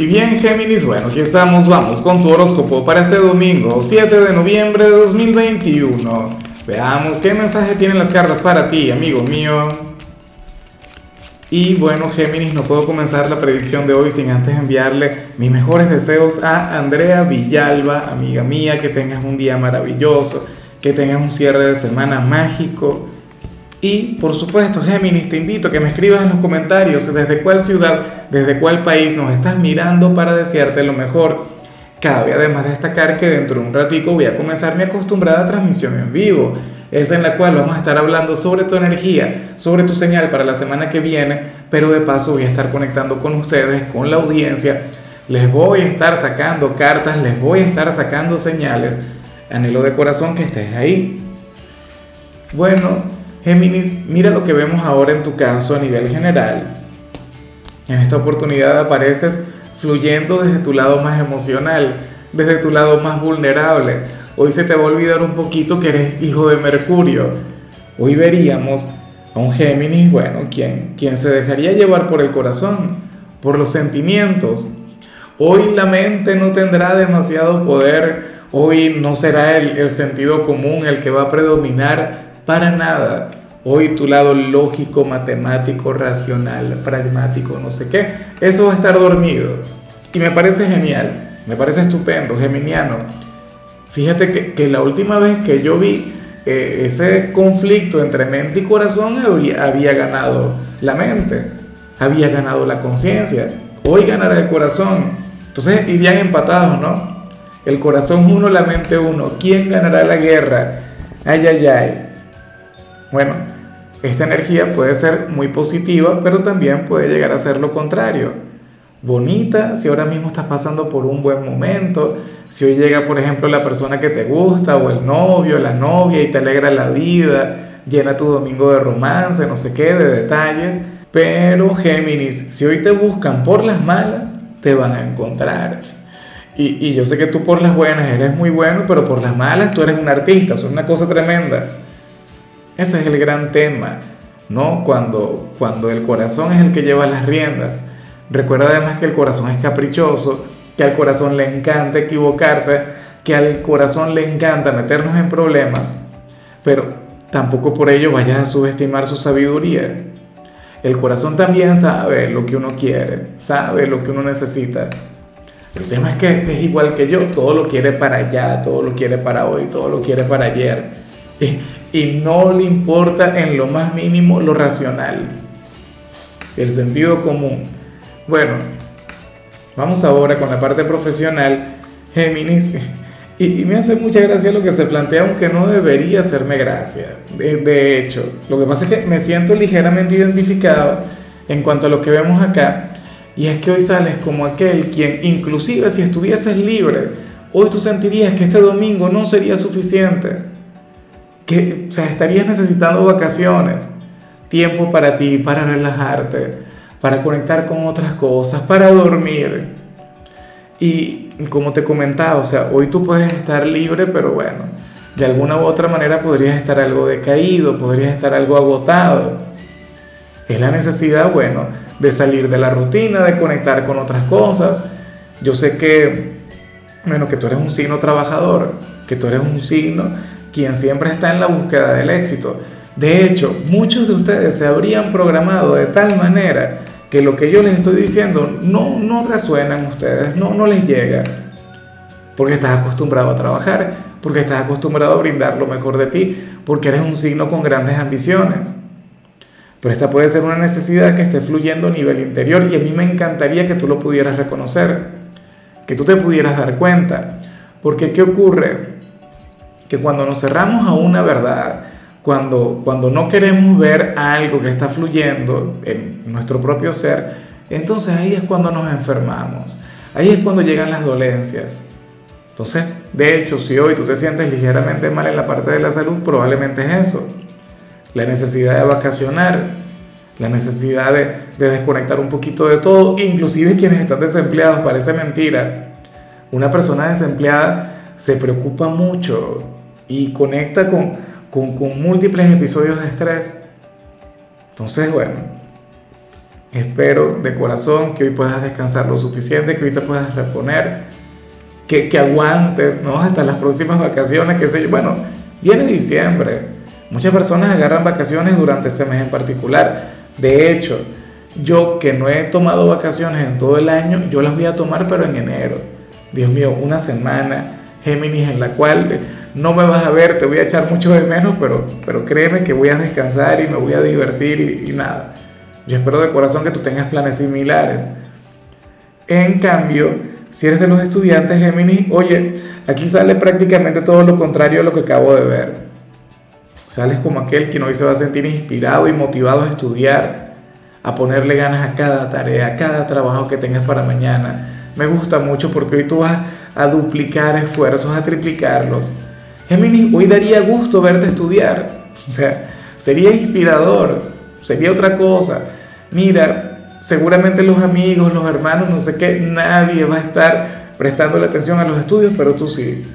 Y bien, Géminis, bueno, aquí estamos, vamos con tu horóscopo para este domingo, 7 de noviembre de 2021. Veamos qué mensaje tienen las cartas para ti, amigo mío. Y bueno, Géminis, no puedo comenzar la predicción de hoy sin antes enviarle mis mejores deseos a Andrea Villalba, amiga mía, que tengas un día maravilloso, que tengas un cierre de semana mágico y por supuesto, Géminis, te invito a que me escribas en los comentarios desde cuál ciudad, desde cuál país nos estás mirando para desearte lo mejor. Cabe además destacar que dentro de un ratico voy a comenzar mi acostumbrada transmisión en vivo, esa en la cual vamos a estar hablando sobre tu energía, sobre tu señal para la semana que viene, pero de paso voy a estar conectando con ustedes, con la audiencia. Les voy a estar sacando cartas, les voy a estar sacando señales. Anhelo de corazón que estés ahí. Bueno, Géminis, mira lo que vemos ahora en tu caso a nivel general. En esta oportunidad apareces fluyendo desde tu lado más emocional, desde tu lado más vulnerable. Hoy se te va a olvidar un poquito que eres hijo de Mercurio. Hoy veríamos a un Géminis, bueno, quien, quien se dejaría llevar por el corazón, por los sentimientos. Hoy la mente no tendrá demasiado poder, hoy no será el, el sentido común el que va a predominar para nada. Hoy tu lado lógico, matemático, racional, pragmático, no sé qué, eso va a estar dormido. Y me parece genial, me parece estupendo, geminiano. Fíjate que, que la última vez que yo vi eh, ese conflicto entre mente y corazón había, había ganado la mente, había ganado la conciencia. Hoy ganará el corazón. Entonces irían empatados, ¿no? El corazón uno, la mente uno. ¿Quién ganará la guerra? Ay, ay, ay. Bueno, esta energía puede ser muy positiva, pero también puede llegar a ser lo contrario. Bonita si ahora mismo estás pasando por un buen momento, si hoy llega, por ejemplo, la persona que te gusta, o el novio, la novia, y te alegra la vida, llena tu domingo de romance, no sé qué, de detalles. Pero Géminis, si hoy te buscan por las malas, te van a encontrar. Y, y yo sé que tú por las buenas eres muy bueno, pero por las malas tú eres un artista, es una cosa tremenda. Ese es el gran tema, ¿no? Cuando, cuando el corazón es el que lleva las riendas. Recuerda además que el corazón es caprichoso, que al corazón le encanta equivocarse, que al corazón le encanta meternos en problemas, pero tampoco por ello vayas a subestimar su sabiduría. El corazón también sabe lo que uno quiere, sabe lo que uno necesita. El tema es que es igual que yo, todo lo quiere para allá, todo lo quiere para hoy, todo lo quiere para ayer no le importa en lo más mínimo lo racional, el sentido común. Bueno, vamos ahora con la parte profesional, Géminis, y, me hace mucha gracia lo que se plantea, aunque no debería hacerme gracia. De, de hecho, lo que pasa es que me siento ligeramente identificado en cuanto a lo que vemos acá, y es que hoy sales como aquel quien, inclusive si estuvieses libre, hoy tú sentirías que este domingo no sería suficiente que, o sea, estarías necesitando vacaciones, tiempo para ti, para relajarte, para conectar con otras cosas, para dormir. Y como te comentaba, o sea, hoy tú puedes estar libre, pero bueno, de alguna u otra manera podrías estar algo decaído, podrías estar algo agotado. Es la necesidad, bueno, de salir de la rutina, de conectar con otras cosas. Yo sé que, bueno, que tú eres un signo trabajador, que tú eres un signo quien siempre está en la búsqueda del éxito. De hecho, muchos de ustedes se habrían programado de tal manera que lo que yo les estoy diciendo no, no resuena en ustedes, no, no les llega. Porque estás acostumbrado a trabajar, porque estás acostumbrado a brindar lo mejor de ti, porque eres un signo con grandes ambiciones. Pero esta puede ser una necesidad que esté fluyendo a nivel interior y a mí me encantaría que tú lo pudieras reconocer, que tú te pudieras dar cuenta. Porque ¿qué ocurre? Que cuando nos cerramos a una verdad, cuando, cuando no queremos ver algo que está fluyendo en nuestro propio ser, entonces ahí es cuando nos enfermamos, ahí es cuando llegan las dolencias. Entonces, de hecho, si hoy tú te sientes ligeramente mal en la parte de la salud, probablemente es eso. La necesidad de vacacionar, la necesidad de, de desconectar un poquito de todo, inclusive quienes están desempleados, parece mentira. Una persona desempleada se preocupa mucho, y conecta con, con, con múltiples episodios de estrés. Entonces, bueno, Espero de corazón que hoy puedas descansar lo suficiente, que hoy te puedas reponer, que, que aguantes, ¿no? Hasta las próximas vacaciones, que sé. Bueno, viene diciembre. Muchas personas agarran vacaciones durante ese mes en particular. De hecho, yo que no he tomado vacaciones en todo el año, yo las voy a tomar pero en enero. Dios mío, una semana, Géminis, en la cual no me vas a ver, te voy a echar mucho de menos, pero, pero créeme que voy a descansar y me voy a divertir y, nada. Yo espero de corazón que tú tengas planes similares. En cambio, si eres de los estudiantes Géminis, oye, aquí sale prácticamente todo lo contrario a lo que acabo de ver. Sales como aquel que hoy se va a sentir inspirado y motivado a estudiar, a ponerle ganas a cada tarea, a cada trabajo que tengas para mañana. Me gusta mucho porque hoy tú vas a duplicar esfuerzos, a triplicarlos. Géminis, hoy daría gusto verte estudiar. O sea, sería inspirador, sería otra cosa. Mira, seguramente los amigos, los hermanos, no sé qué, nadie va a estar prestando la atención a los estudios, pero tú sí.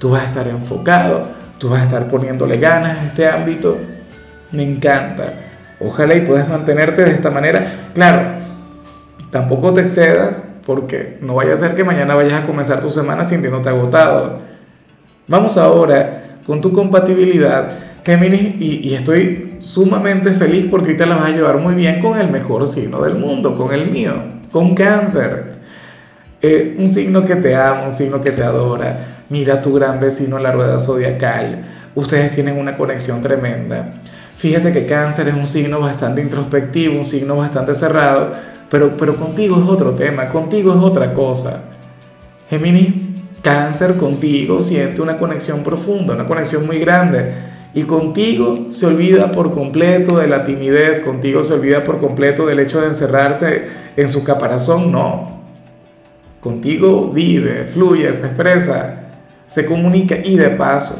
Tú vas a estar enfocado, tú vas a estar poniéndole ganas a este ámbito. Me encanta. Ojalá y puedas mantenerte de esta manera. Claro, tampoco te excedas porque no vaya a ser que mañana vayas a comenzar tu semana sintiéndote agotado. Vamos ahora con tu compatibilidad, Géminis, y, estoy sumamente feliz porque ahorita la vas a llevar muy bien con el mejor signo del mundo, con el mío, con cáncer. Eh, un signo que te ama, un signo que te adora. Mira tu gran vecino en la rueda zodiacal. Ustedes tienen una conexión tremenda. Fíjate que cáncer es un signo bastante introspectivo, un signo bastante cerrado, pero, pero contigo es otro tema, contigo es otra cosa. Géminis, cáncer contigo siente una conexión profunda, una conexión muy grande. Y contigo se olvida por completo de la timidez, contigo se olvida por completo del hecho de encerrarse en su caparazón, no. Contigo vive, fluye, se expresa, se comunica y de paso,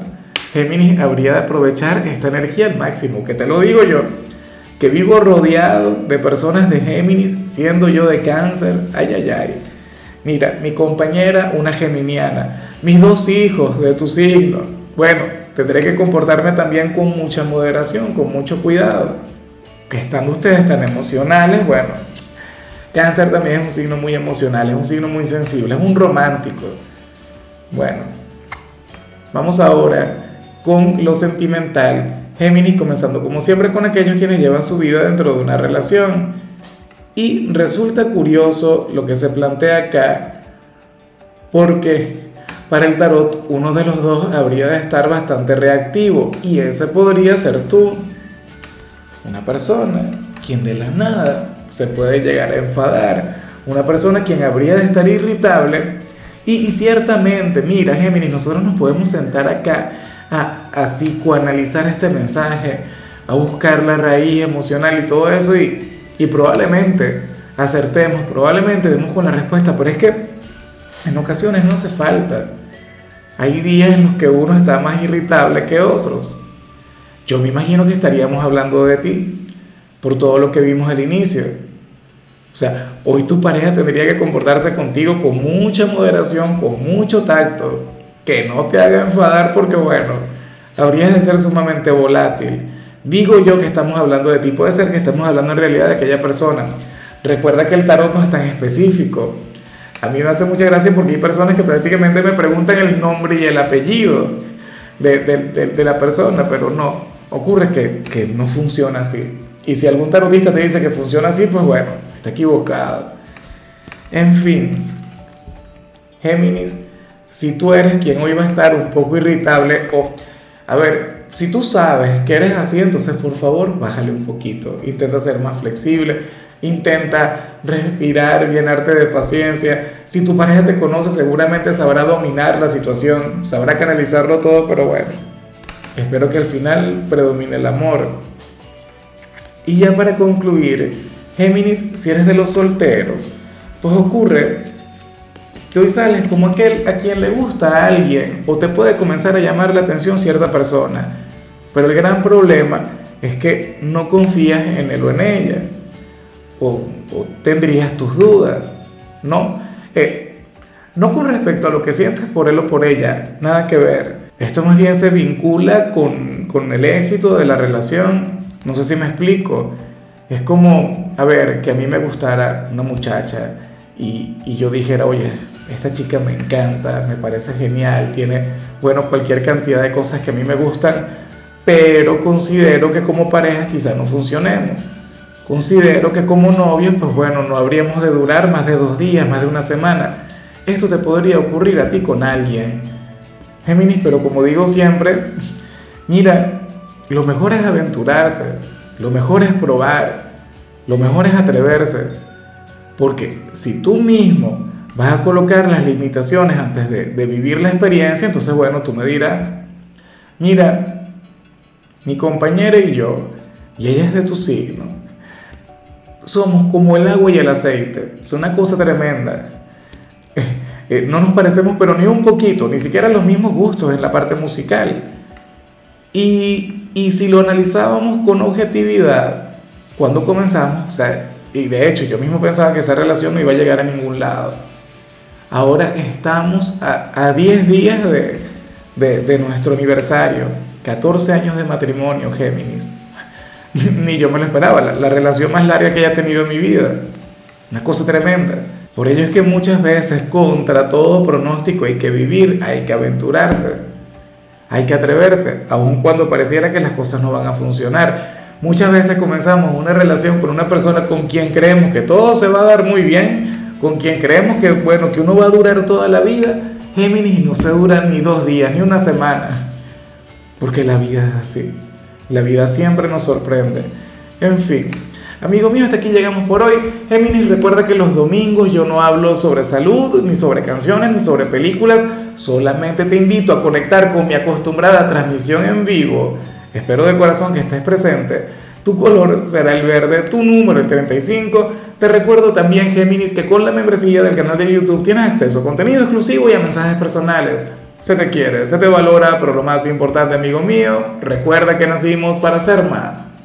Géminis habría de aprovechar esta energía al máximo, que te lo digo yo, que vivo rodeado de personas de Géminis, siendo yo de cáncer, ay, ay, ay. Mira, mi compañera, una geminiana, mis dos hijos de tu signo. Bueno, tendré que comportarme también con mucha moderación, con mucho cuidado. Que estando ustedes tan emocionales, bueno, cáncer también es un signo muy emocional, es un signo muy sensible, es un romántico. Bueno, vamos ahora con lo sentimental. Géminis comenzando como siempre con aquellos quienes llevan su vida dentro de una relación. Y resulta curioso lo que se plantea acá, porque para el tarot uno de los dos habría de estar bastante reactivo y ese podría ser tú. Una persona quien de la nada se puede llegar a enfadar, una persona quien habría de estar irritable y, y ciertamente, mira Géminis, nosotros nos podemos sentar acá a, a psicoanalizar este mensaje, a buscar la raíz emocional y todo eso y, y probablemente acertemos, probablemente demos con la respuesta, pero es que en ocasiones no hace falta. Hay días en los que uno está más irritable que otros. Yo me imagino que estaríamos hablando de ti por todo lo que vimos al inicio. O sea, hoy tu pareja tendría que comportarse contigo con mucha moderación, con mucho tacto, que no te haga enfadar porque, bueno, habrías de ser sumamente volátil. Digo yo que estamos hablando de ti, puede ser que estemos hablando en realidad de aquella persona. Recuerda que el tarot no es tan específico. A mí me hace mucha gracia porque hay personas que prácticamente me preguntan el nombre y el apellido de, de, de, la persona, pero no, ocurre que, que no funciona así. Y si algún tarotista te dice que funciona así, pues bueno, está equivocado. En fin, Géminis, si tú eres quien hoy va a estar un poco irritable o, a ver, si tú sabes que eres así, entonces por favor bájale un poquito, intenta ser más flexible, intenta respirar, llenarte de paciencia. Si tu pareja te conoce, seguramente sabrá dominar la situación, sabrá canalizarlo todo, pero bueno, espero que al final predomine el amor. Y ya para concluir, Géminis, si eres de los solteros, pues ocurre hoy sales como aquel a quien le gusta a alguien o te puede comenzar a llamar la atención cierta persona. Pero el gran problema es que no confías en él o en ella. O, tendrías tus dudas. No, eh, no con respecto a lo que sientes por él o por ella, nada que ver. Esto más bien se vincula con, con el éxito de la relación. No sé si me explico. Es como, a ver, que a mí me gustara una muchacha y, yo dijera, oye, esta chica me encanta, me parece genial, tiene, bueno, cualquier cantidad de cosas que a mí me gustan, pero considero que como pareja quizás no funcionemos. Considero que como novios, pues bueno, no habríamos de durar más de dos días, más de una semana. Esto te podría ocurrir a ti con alguien. Géminis, pero como digo siempre, mira, lo mejor es aventurarse, lo mejor es probar, lo mejor es atreverse. Porque si tú mismo vas a colocar las limitaciones antes de, de vivir la experiencia, entonces bueno, tú me dirás, mira, mi compañera y yo, y ella es de tu signo, somos como el agua y el aceite, es una cosa tremenda. Eh, no nos parecemos pero ni un poquito, ni siquiera los mismos gustos en la parte musical. Y, y si lo analizábamos con objetividad, cuando comenzamos, o sea, y de hecho yo mismo pensaba que esa relación no iba a llegar a ningún lado. Ahora estamos a, 10 días de, de, nuestro aniversario, 14 años de matrimonio, Géminis. Ni yo me lo esperaba, la, la relación más larga que haya tenido en mi vida. Una cosa tremenda. Por ello es que muchas veces contra todo pronóstico hay que vivir, hay que aventurarse, hay que atreverse, aun cuando pareciera que las cosas no van a funcionar. Muchas veces comenzamos una relación con una persona con quien creemos que todo se va a dar muy bien, con quien creemos que, bueno, que uno va a durar toda la vida, Géminis no se dura ni dos días, ni una semana, porque la vida es así, la vida siempre nos sorprende. En fin, amigo mío, hasta aquí llegamos por hoy. Géminis, recuerda que los domingos yo no hablo sobre salud, ni sobre canciones, ni sobre películas, solamente te invito a conectar con mi acostumbrada transmisión en vivo. Espero de corazón que estés presente tu color será el verde, tu número el 35. Te recuerdo también, Géminis, que con la membresía del canal de YouTube tienes acceso a contenido exclusivo y a mensajes personales. Se te quiere, se te valora, pero lo más importante, amigo mío, recuerda que nacimos para ser más.